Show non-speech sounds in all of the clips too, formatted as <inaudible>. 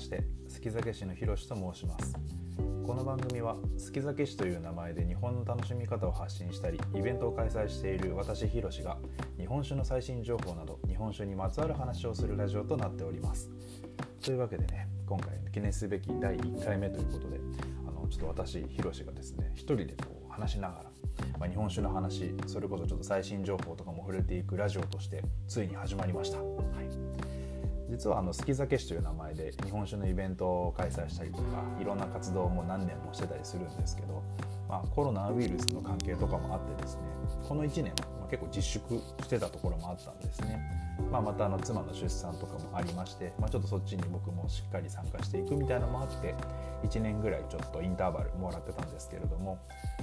して好き酒師のひろしと申します。この番組は好き酒師という名前で日本の楽しみ方を発信したりイベントを開催している私ひろしが日本酒の最新情報など日本酒にまつわる話をするラジオとなっております。というわけでね今回記念すべき第1回目ということであのちょっと私ひろしがですね一人でこう話しながらまあ、日本酒の話それこそちょっと最新情報とかも触れていくラジオとしてついに始まりました、はい、実はあの好き酒師という名前で日本酒のイベントを開催したりとかいろんな活動も何年もしてたりするんですけど、まあ、コロナウイルスの関係とかもあってですねこの1年、結構自粛してたところもあったんですね、まあ、またあの妻の出産とかもありまして、まあ、ちょっとそっちに僕もしっかり参加していくみたいなのもあって1年ぐらいちょっとインターバルもらってたんですけれども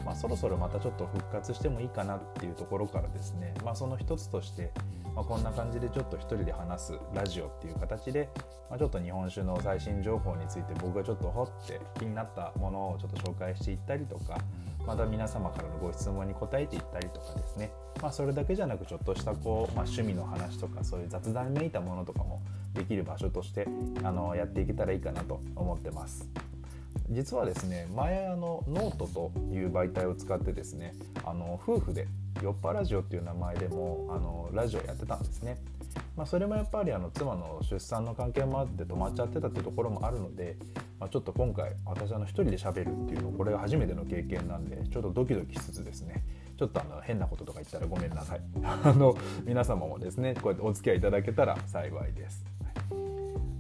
まあ、そろそろまたちょっと復活してもいいかなっていうところからですね、まあ、その一つとして、まあ、こんな感じでちょっと一人で話すラジオっていう形で、まあ、ちょっと日本酒の最新情報について僕がちょっと掘って気になったものをちょっと紹介していったりとかまた皆様からのご質問に答えていったりとかですね、まあ、それだけじゃなくちょっとしたこう、まあ、趣味の話とかそういう雑談めいたものとかもできる場所としてあのやっていけたらいいかなと思ってます。実はですね前あのノートという媒体を使ってですねあの夫婦でよっぱラジオっていう名前でもあのラジオやってたんですね。まあ、それもやっぱりあの妻の出産の関係もあって止まっちゃってたっていうところもあるので、まあ、ちょっと今回私あの一人で喋るっていうのこれが初めての経験なんでちょっとドキドキしつつですねちょっとあの変なこととか言ったらごめんなさい <laughs> あの皆様もですねこうやってお付き合いいただけたら幸いです。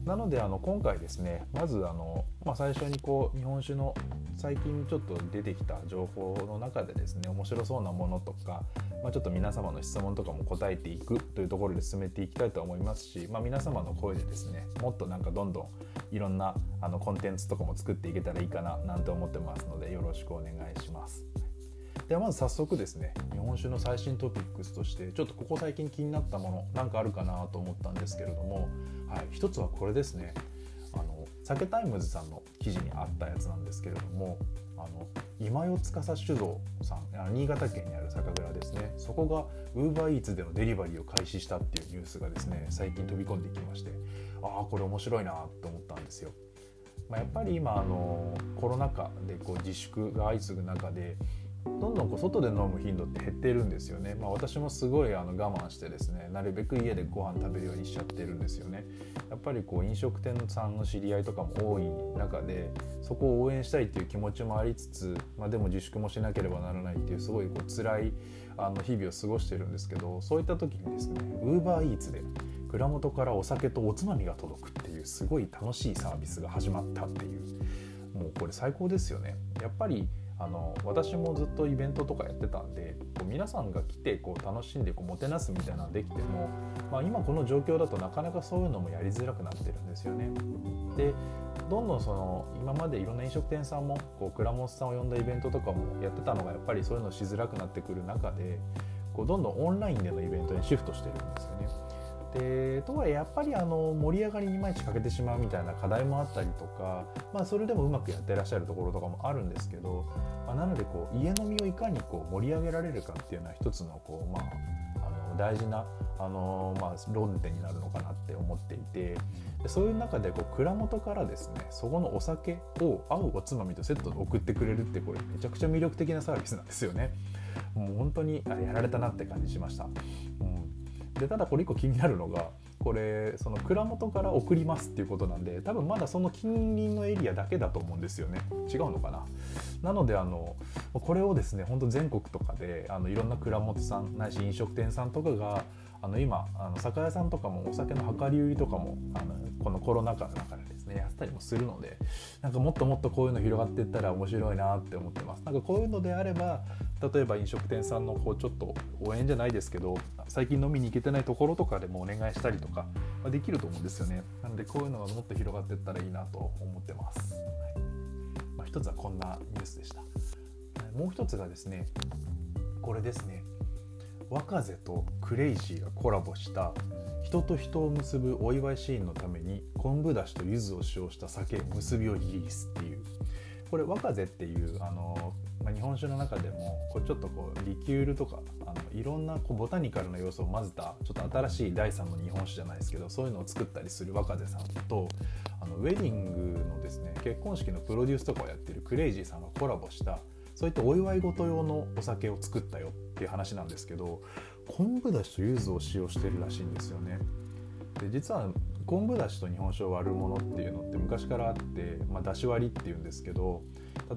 なのであの今回ですねまずあの、まあ、最初にこう日本酒の最近ちょっと出てきた情報の中でですね面白そうなものとか、まあ、ちょっと皆様の質問とかも答えていくというところで進めていきたいと思いますし、まあ、皆様の声でですねもっとなんかどんどんいろんなあのコンテンツとかも作っていけたらいいかななんて思ってますのでよろしくお願いします。ではまず早速ですね日本酒の最新トピックスとしてちょっとここ最近気になったものなんかあるかなと思ったんですけれども、はい、一つはこれですねあの酒タイムズさんの記事にあったやつなんですけれどもあの今代司酒造さん新潟県にある酒蔵ですねそこが UberEats でのデリバリーを開始したっていうニュースがですね最近飛び込んできましてああこれ面白いなと思ったんですよ。まあ、やっぱり今あのコロナ禍でこう自粛が相次ぐ中でどんどんこう外で飲む頻度って減ってるんですよね、まあ、私もすごいあの我慢してですねなるべく家でご飯食べるようにしちゃってるんですよね。やっぱりこう飲食店さんの知り合いとかも多い中でそこを応援したいっていう気持ちもありつつ、まあ、でも自粛もしなければならないっていうすごいこう辛いあの日々を過ごしてるんですけどそういった時にですね UberEats で蔵元からお酒とおつまみが届くっていうすごい楽しいサービスが始まったっていうもうこれ最高ですよね。やっぱりあの私もずっとイベントとかやってたんでこう皆さんが来てこう楽しんでこうもてなすみたいなのできても、まあ、今この状況だとなかなかそういうのもやりづらくなってるんですよね。でどんどんその今までいろんな飲食店さんもこう倉本さんを呼んだイベントとかもやってたのがやっぱりそういうのしづらくなってくる中でこうどんどんオンラインでのイベントにシフトしてるんですよね。でとはいえやっぱりあの盛り上がりにいまいち欠けてしまうみたいな課題もあったりとか、まあ、それでもうまくやってらっしゃるところとかもあるんですけど、まあ、なのでこう家飲みをいかにこう盛り上げられるかっていうのは一つのこう、まあ、あの大事なあの、まあ、論点になるのかなって思っていてそういう中でこう蔵元からですねそこのお酒を合うおつまみとセットで送ってくれるってこれめちゃくちゃ魅力的なサービスなんですよね。もう本当にやられたなって感じしました。うんでただこれ1個気になるのがこれその蔵元から送りますっていうことなんで多分まだその近隣のエリアだけだと思うんですよね。違うのかな？なのであのこれをですねほんと全国とかであのいろんな蔵元さんないし飲食店さんとかがあの今あの酒屋さんとかもお酒の量り売りとかもあのこのコロナ禍の中でねやったりもするのでなんかもっともっとこういうの広がっていったら面白いなって思ってます。なんかこういうのであれば例えば飲食店さんのこうちょっと応援じゃないですけど最近飲みに行けてないところとかでもお願いしたりとか、まあ、できると思うんですよね。なのでこういうのがもっと広がっていったらいいなと思ってます、はい。まあ、一つはこんなニュースでした。もう一つがですねこれですね。若瀬とクレイジーがコラボした人と人を結ぶお祝いシーンのために昆布だしと柚子を使用した酒結びをリリースっていう。これ若瀬っていうあのまあ、日本酒の中でもこうちょっとこうリキュールとかあのいろんなこうボタニカルな要素を混ぜたちょっと新しい第3の日本酒じゃないですけどそういうのを作ったりする若瀬さんとあのウェディングのですね結婚式のプロデュースとかをやってるクレイジーさんがコラボしたそういったお祝い事用のお酒を作ったよっていう話なんですけど昆布だしと柚子を使用してるらしいんですよね。で実は昆布だしと日本酒を割るものっていうのって昔からあって、まあ、だし割りっていうんですけど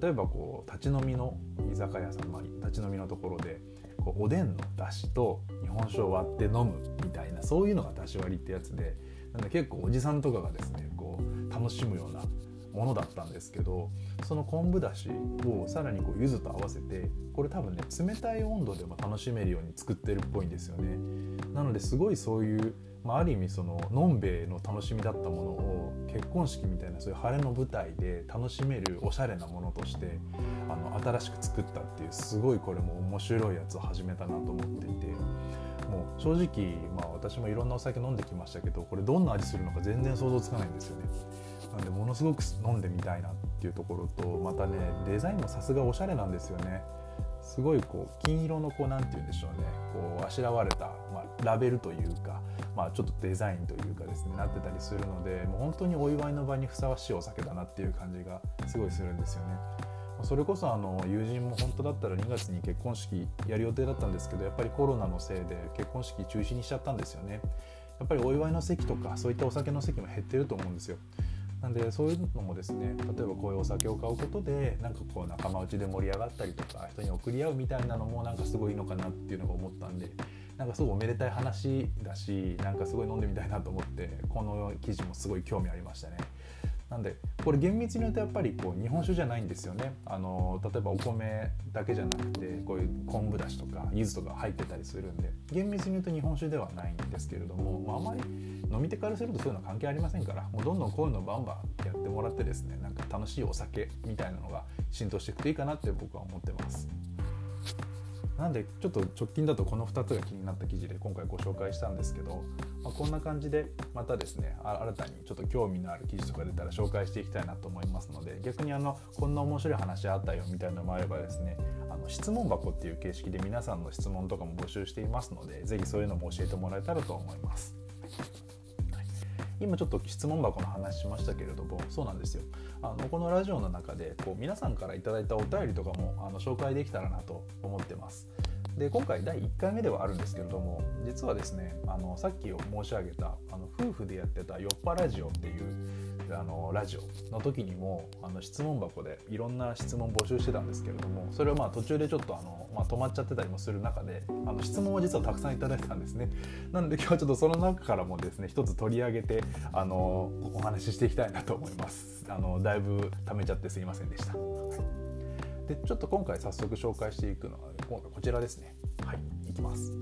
例えばこう立ち飲みの居酒屋さん、まあ、立ち飲みのところでこうおでんのだしと日本酒を割って飲むみたいなそういうのがだし割りってやつでなんで結構おじさんとかがですねこう楽しむようなものだったんですけどその昆布だしをさらにこう柚子と合わせてこれ多分ね冷たい温度でも楽しめるように作ってるっぽいんですよねなのですごいそういうまあ、ある意味そののんべえの楽しみだったものを結婚式みたいなそういう晴れの舞台で楽しめるおしゃれなものとしてあの新しく作ったっていうすごいこれも面白いやつを始めたなと思っていてもう正直、まあ、私もいろんなお酒飲んできましたけどこれどんな味するのか全然想像つかないんですよね。なんでものすごく飲んでみたいなっていうところとまたねデザインもさすがおしゃれなんですよね。すごいこう金色のこうなんて言うんでしょうねこうあしらわれた、まあ、ラベルというか、まあ、ちょっとデザインというかですねなってたりするのでもう本当にお祝いの場にふさわしいお酒だなっていう感じがすごいするんですよね。それこそあの友人も本当だったら2月に結婚式やる予定だったんですけどやっぱりコロナのせいで結婚式中止にしちゃったんですよね。やっぱりお祝いの席とかそういったお酒の席も減ってると思うんですよ。なんでそういうのもですね例えばこういうお酒を買うことでなんかこう仲間内で盛り上がったりとか人に送り合うみたいなのもなんかすごいいいのかなっていうのが思ったんでなんかすごいおめでたい話だしなんかすごい飲んでみたいなと思ってこの記事もすごい興味ありましたね。なんでこれ厳密に言うとやっぱりこう日本酒じゃないんですよねあの例えばお米だけじゃなくてこういう昆布だしとか柚子とか入ってたりするんで厳密に言うと日本酒ではないんですけれども、まあ、あまり飲み手からするとそういうのは関係ありませんからもうどんどんこういうのバンバンやってもらってですねなんか楽しいお酒みたいなのが浸透していくといいかなって僕は思ってます。なんでちょっと直近だとこの2つが気になった記事で今回ご紹介したんですけど、まあ、こんな感じでまたですね新たにちょっと興味のある記事とか出たら紹介していきたいなと思いますので逆にあのこんな面白い話あったよみたいなのもあればですねあの質問箱っていう形式で皆さんの質問とかも募集していますので是非そういうのも教えてもらえたらと思います。今ちょっと質問箱の話しましたけれどもそうなんですよ。あのこのラジオの中でこう皆さんから頂いたお便りとかもあの紹介できたらなと思ってます。で今回第1回目ではあるんですけれども実はですねあのさっき申し上げたあの夫婦でやってた「よっぱラジオ」っていうあのラジオの時にもあの質問箱でいろんな質問募集してたんですけれどもそれをまあ途中でちょっとあの、まあ、止まっちゃってたりもする中であの質問を実はたくさんいただいたんですね。なので今日はちょっとその中からもですね一つ取り上げてあのお話ししていきたいなと思います。あのだいぶ貯めちゃってすいませんでした。でちょっと今回早速紹介していくのは今回こちらですね。はい。いきます。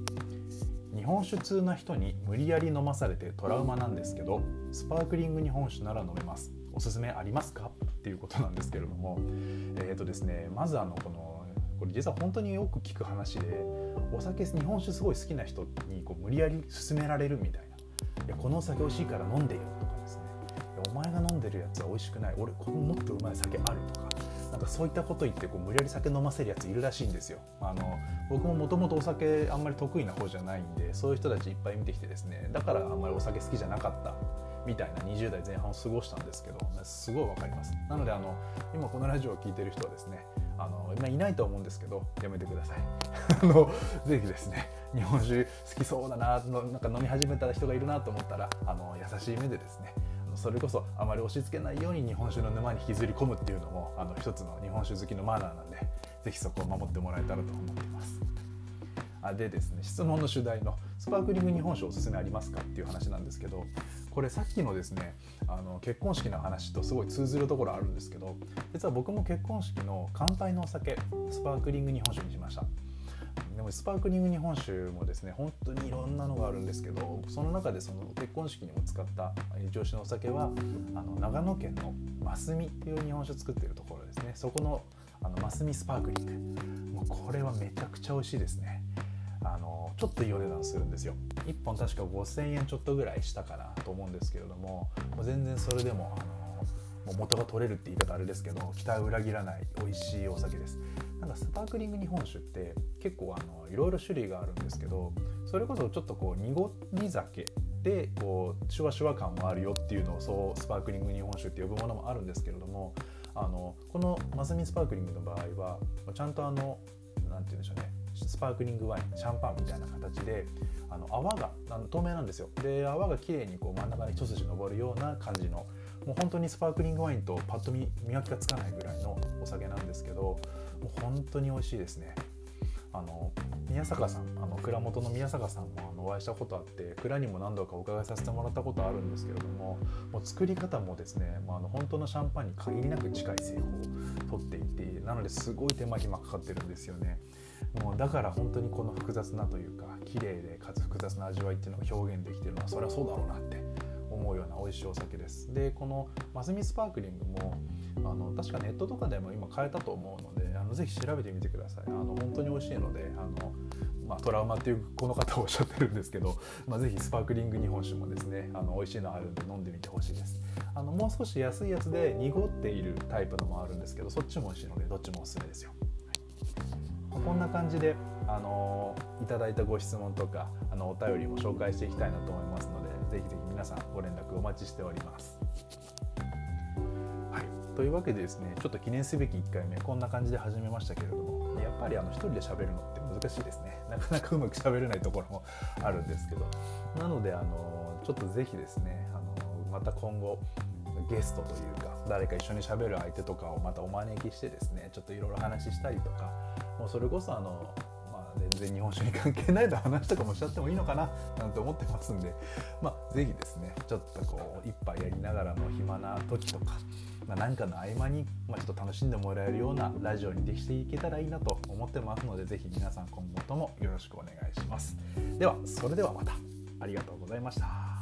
日本酒通な人に無理やり飲まされてトラウマなんですけどスパークリング日本酒なら飲めます。おすすめありますか？っていうことなんですけれども <laughs> え、ー、とですねまずあのこのこれ実は本当によく聞く話でお酒日本酒すごい好きな人にこう無理やり勧められるみたいな。いやこのお酒美味しいから飲んでよとかですね。お前が飲んでるやつは美味しくない。俺このもっとうまい酒あるとか。なんかそういったこと言ってこう無理やり酒飲ませるやついるらしいんですよ。あの僕ももともとお酒あんまり得意な方じゃないんでそういう人たちいっぱい見てきてですねだからあんまりお酒好きじゃなかったみたいな20代前半を過ごしたんですけどすごい分かりますなのであの今このラジオを聴いてる人はですねあの今いないと思うんですけどやめてください <laughs> あのぜひですね日本酒好きそうだなのなんか飲み始めた人がいるなと思ったらあの優しい目でですねそれこそあまり押し付けないように日本酒の沼に引きずり込むっていうのもあの一つの日本酒好きのマナーなんで是非そこを守ってもらえたらと思っています。あでですね質問の主題のスパークリング日本酒おすすめありますかっていう話なんですけどこれさっきのですねあの結婚式の話とすごい通ずるところあるんですけど実は僕も結婚式の乾杯のお酒スパークリング日本酒にしました。でもスパークリング日本酒もですね本当にいろんなのがあるんですけどその中でその結婚式にも使った上司のお酒はあの長野県のますみっていう日本酒を作ってるところですね。そこのあのマスミスパークリング。もうこれはめちゃくちゃ美味しいですね。あのちょっといいお値段するんですよ。1本確か5000円ちょっとぐらいしたかなと思うんですけれども全然それでもあのもう元が取れるって言い方あれですけど期待を裏切らない美味しいお酒です。なんかスパークリング日本酒って結構あのいろいろ種類があるんですけどそれこそちょっとこう濁り酒でこうシュワシュワ感もあるよっていうのをそうスパークリング日本酒って呼ぶものもあるんですけれどもあのこのマスミスパークリングの場合はちゃんとあの何て言うんでしょうねスパークリングワインシャンパンみたいな形であの泡があの透明なんですよ。で泡が綺麗にこう真ん中に一筋昇るような感じのもう本当にスパークリングワインとパッと見見分けがつかないぐらいのお酒なんですけどもう本当に美味しいですねあの宮坂さんあの蔵元の宮坂さんもあのお会いしたことあって蔵にも何度かお伺いさせてもらったことあるんですけれどももう作り方もですね、まあ、あの本当のシャンパンに限りなく近い製法を取っていてなのですごい手間暇かかってるんですよね。もうだから本当にこの複雑なというか綺麗でかつ複雑な味わいっていうのが表現できてるのはそれはそうだろうなって思うような美味しいお酒です。でこのマスミスパークリングもあの確かネットとかでも今買えたと思うのであのぜひ調べてみてください。あの本当に美味しいのであの、まあ、トラウマっていうこの方おっしゃってるんですけど、まあ、ぜひスパークリング日本酒もですねあの美味しいのあるんで飲んでみてほしいです。あのもう少し安いやつで濁っているタイプのもあるんですけどそっちも美味しいのでどっちもおすすめですよ。こんな感じで、あのいただいたご質問とかあのお便りも紹介していきたいなと思いますのでぜひぜひ皆さんご連絡お待ちしております。はい、というわけでですねちょっと記念すべき1回目こんな感じで始めましたけれどもやっぱりあの1人で喋るのって難しいですね。<laughs> なかなかうまく喋れないところもあるんですけど。なのであのちょっとぜひですねあのまた今後ゲストというか誰か一緒にしゃべる相手とかをまたお招きしてですねちょっといろいろ話したりとかもうそれこそあの、日本酒に関係ない話とかもしちゃってもいいのかななんて思ってますんで、まあ、ぜひですねちょっとこう一杯やりながらの暇な時とか、まあ、何かの合間に、まあ、ちょっと楽しんでもらえるようなラジオにできていけたらいいなと思ってますので是非皆さん今後ともよろしくお願いします。ではそれではまたありがとうございました。